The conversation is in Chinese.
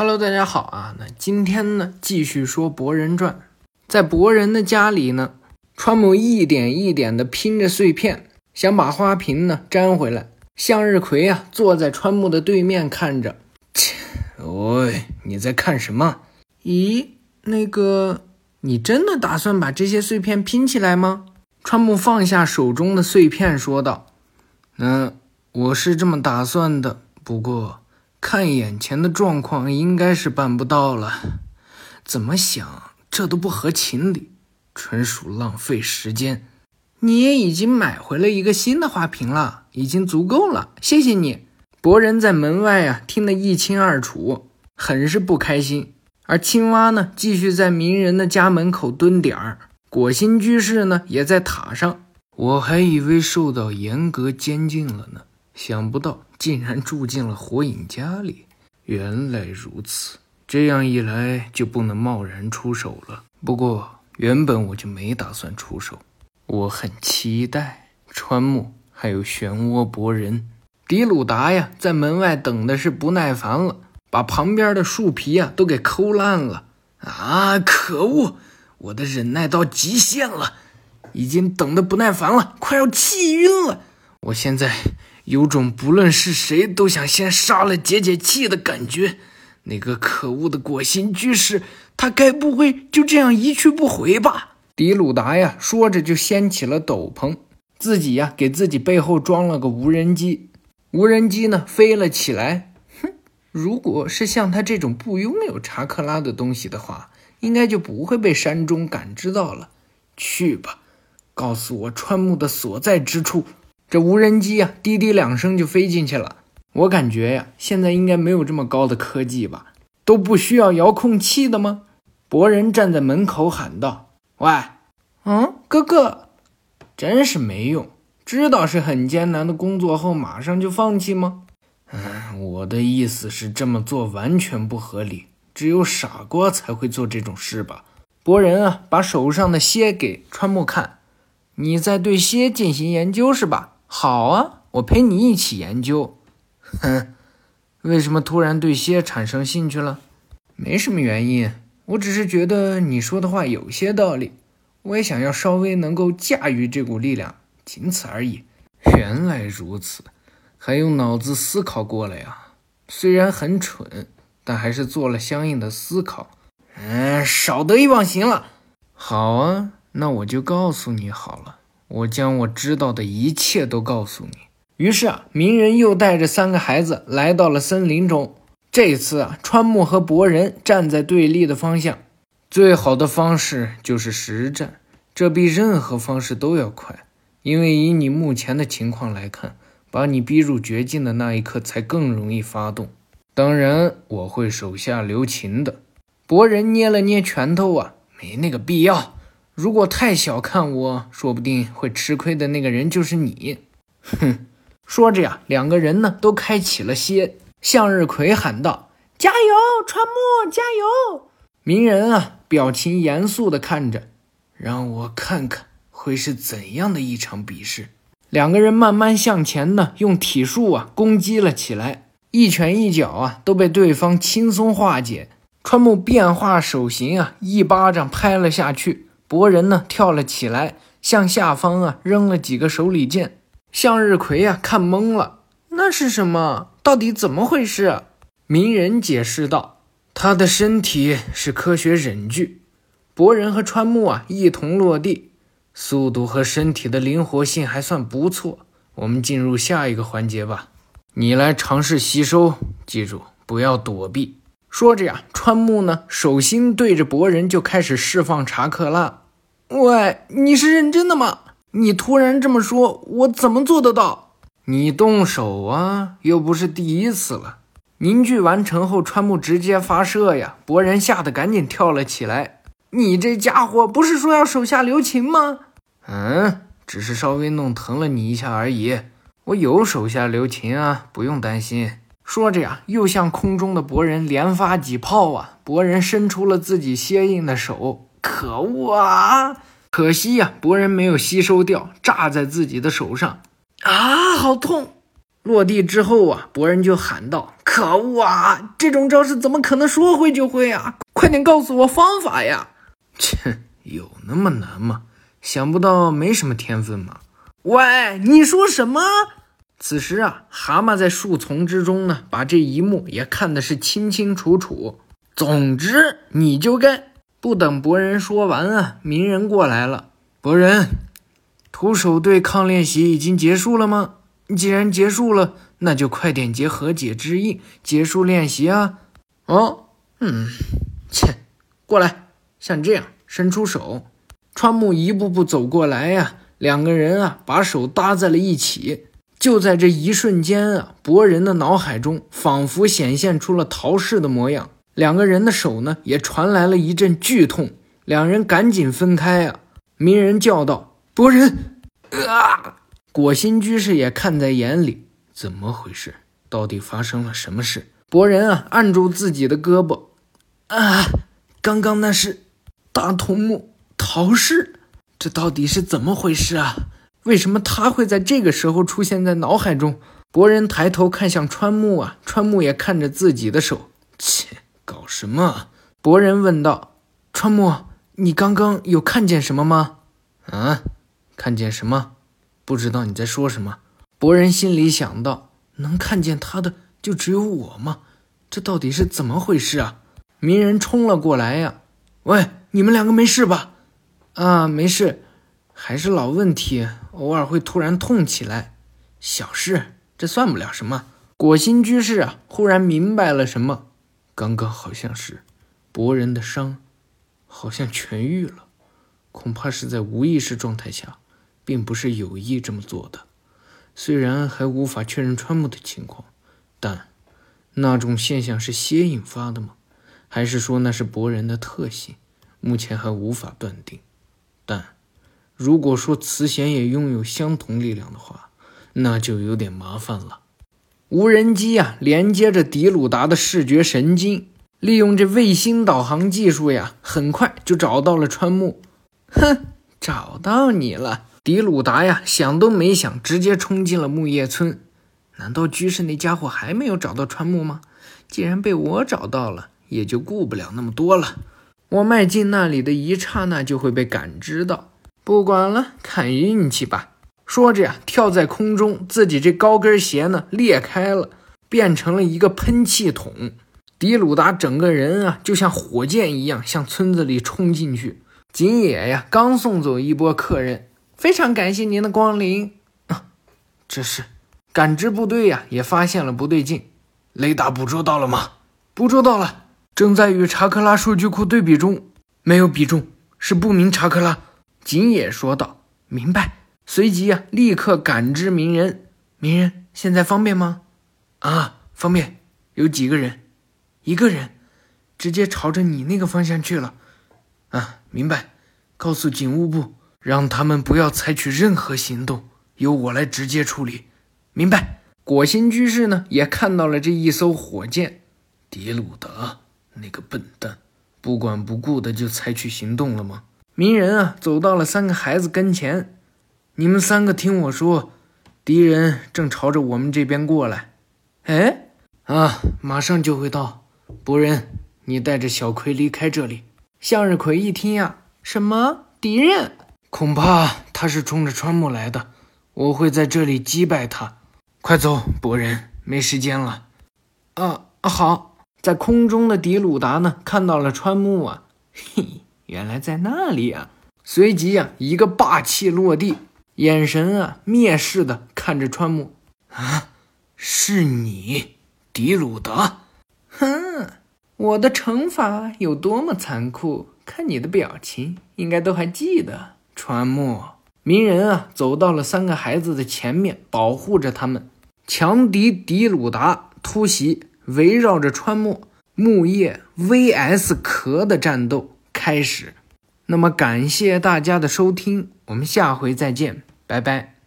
Hello，大家好啊！那今天呢，继续说博人传。在博人的家里呢，川木一点一点的拼着碎片，想把花瓶呢粘回来。向日葵啊，坐在川木的对面看着。切，喂，你在看什么？咦，那个，你真的打算把这些碎片拼起来吗？川木放下手中的碎片，说道：“嗯，我是这么打算的，不过……”看眼前的状况，应该是办不到了。怎么想，这都不合情理，纯属浪费时间。你也已经买回了一个新的花瓶了，已经足够了。谢谢你。博人在门外啊，听得一清二楚，很是不开心。而青蛙呢，继续在鸣人的家门口蹲点儿。果心居士呢，也在塔上。我还以为受到严格监禁了呢。想不到竟然住进了火影家里，原来如此。这样一来就不能贸然出手了。不过原本我就没打算出手，我很期待川木还有漩涡博人。迪鲁达呀，在门外等的是不耐烦了，把旁边的树皮呀都给抠烂了。啊，可恶！我的忍耐到极限了，已经等得不耐烦了，快要气晕了。我现在。有种不论是谁都想先杀了解解气的感觉。那个可恶的果心居士，他该不会就这样一去不回吧？迪鲁达呀，说着就掀起了斗篷，自己呀给自己背后装了个无人机，无人机呢飞了起来。哼，如果是像他这种不拥有查克拉的东西的话，应该就不会被山中感知到了。去吧，告诉我川木的所在之处。这无人机呀，滴滴两声就飞进去了。我感觉呀，现在应该没有这么高的科技吧？都不需要遥控器的吗？博人站在门口喊道：“喂，嗯，哥哥，真是没用！知道是很艰难的工作后，马上就放弃吗？”嗯，我的意思是这么做完全不合理，只有傻瓜才会做这种事吧？博人啊，把手上的蝎给川木看，你在对蝎进行研究是吧？好啊，我陪你一起研究。哼，为什么突然对蝎产生兴趣了？没什么原因，我只是觉得你说的话有些道理，我也想要稍微能够驾驭这股力量，仅此而已。原来如此，还用脑子思考过了呀？虽然很蠢，但还是做了相应的思考。嗯，少得意忘形了。好啊，那我就告诉你好了。我将我知道的一切都告诉你。于是啊，鸣人又带着三个孩子来到了森林中。这次啊，川木和博人站在对立的方向。最好的方式就是实战，这比任何方式都要快。因为以你目前的情况来看，把你逼入绝境的那一刻才更容易发动。当然，我会手下留情的。博人捏了捏拳头啊，没那个必要。如果太小看我，说不定会吃亏的那个人就是你。哼！说着呀，两个人呢都开启了歇。向日葵喊道：“加油，川木，加油！”鸣人啊，表情严肃地看着，让我看看会是怎样的一场比试。两个人慢慢向前呢，用体术啊攻击了起来，一拳一脚啊都被对方轻松化解。川木变化手型啊，一巴掌拍了下去。博人呢跳了起来，向下方啊扔了几个手里剑。向日葵呀看懵了，那是什么？到底怎么回事？鸣人解释道：“他的身体是科学忍具。”博人和川木啊一同落地，速度和身体的灵活性还算不错。我们进入下一个环节吧，你来尝试吸收，记住不要躲避。说着呀，川木呢手心对着博人就开始释放查克拉。喂，你是认真的吗？你突然这么说，我怎么做得到？你动手啊，又不是第一次了。凝聚完成后，川木直接发射呀！博人吓得赶紧跳了起来。你这家伙不是说要手下留情吗？嗯，只是稍微弄疼了你一下而已。我有手下留情啊，不用担心。说着呀，又向空中的博人连发几炮啊！博人伸出了自己坚硬的手。可恶啊！可惜呀，博人没有吸收掉，炸在自己的手上啊，好痛！落地之后啊，博人就喊道：“可恶啊！这种招式怎么可能说会就会啊？快点告诉我方法呀！”切，有那么难吗？想不到没什么天分吗？喂，你说什么？此时啊，蛤蟆在树丛之中呢，把这一幕也看的是清清楚楚。总之，你就该不等博人说完啊，鸣人过来了。博人，徒手对抗练习已经结束了吗？既然结束了，那就快点结和解之意，结束练习啊！哦，嗯，切，过来，像这样伸出手。川木一步步走过来呀，两个人啊，把手搭在了一起。就在这一瞬间啊，博人的脑海中仿佛显现出了陶氏的模样。两个人的手呢，也传来了一阵剧痛，两人赶紧分开啊！鸣人叫道：“博人！”啊！果心居士也看在眼里，怎么回事？到底发生了什么事？博人啊，按住自己的胳膊，啊，刚刚那是大桐木陶氏，这到底是怎么回事啊？为什么他会在这个时候出现在脑海中？博人抬头看向川木啊，川木也看着自己的手，搞什么？博人问道。川木，你刚刚有看见什么吗？啊，看见什么？不知道你在说什么。博人心里想到，能看见他的就只有我吗？这到底是怎么回事啊？鸣人冲了过来呀！喂，你们两个没事吧？啊，没事，还是老问题，偶尔会突然痛起来，小事，这算不了什么。果心居士啊，忽然明白了什么。刚刚好像是博人的伤，好像痊愈了，恐怕是在无意识状态下，并不是有意这么做的。虽然还无法确认川木的情况，但那种现象是蝎引发的吗？还是说那是博人的特性？目前还无法断定。但如果说慈弦也拥有相同力量的话，那就有点麻烦了。无人机呀，连接着迪鲁达的视觉神经，利用这卫星导航技术呀，很快就找到了川木。哼，找到你了，迪鲁达呀，想都没想，直接冲进了木叶村。难道居士那家伙还没有找到川木吗？既然被我找到了，也就顾不了那么多了。我迈进那里的一刹那，就会被感知到。不管了，看运气吧。说着呀，跳在空中，自己这高跟鞋呢裂开了，变成了一个喷气筒。迪鲁达整个人啊，就像火箭一样向村子里冲进去。景野呀，刚送走一波客人，非常感谢您的光临。啊，这是感知部队呀，也发现了不对劲。雷达捕捉到了吗？捕捉到了，正在与查克拉数据库对比中。没有比中，是不明查克拉。景野说道。明白。随即啊，立刻感知鸣人。鸣人，现在方便吗？啊，方便。有几个人？一个人，直接朝着你那个方向去了。啊，明白。告诉警务部，让他们不要采取任何行动，由我来直接处理。明白。果心居士呢，也看到了这一艘火箭。迪鲁达那个笨蛋，不管不顾的就采取行动了吗？鸣人啊，走到了三个孩子跟前。你们三个听我说，敌人正朝着我们这边过来。哎，啊，马上就会到。博人，你带着小葵离开这里。向日葵一听呀，什么敌人？恐怕他是冲着川木来的。我会在这里击败他。快走，博人，没时间了。啊，好。在空中的迪鲁达呢，看到了川木啊，嘿，原来在那里啊。随即呀，一个霸气落地。眼神啊，蔑视的看着川木，啊，是你，迪鲁达？哼，我的惩罚有多么残酷，看你的表情，应该都还记得。川木，鸣人啊，走到了三个孩子的前面，保护着他们。强敌迪鲁达突袭，围绕着川木木叶 VS 壳的战斗开始。那么，感谢大家的收听，我们下回再见。拜拜。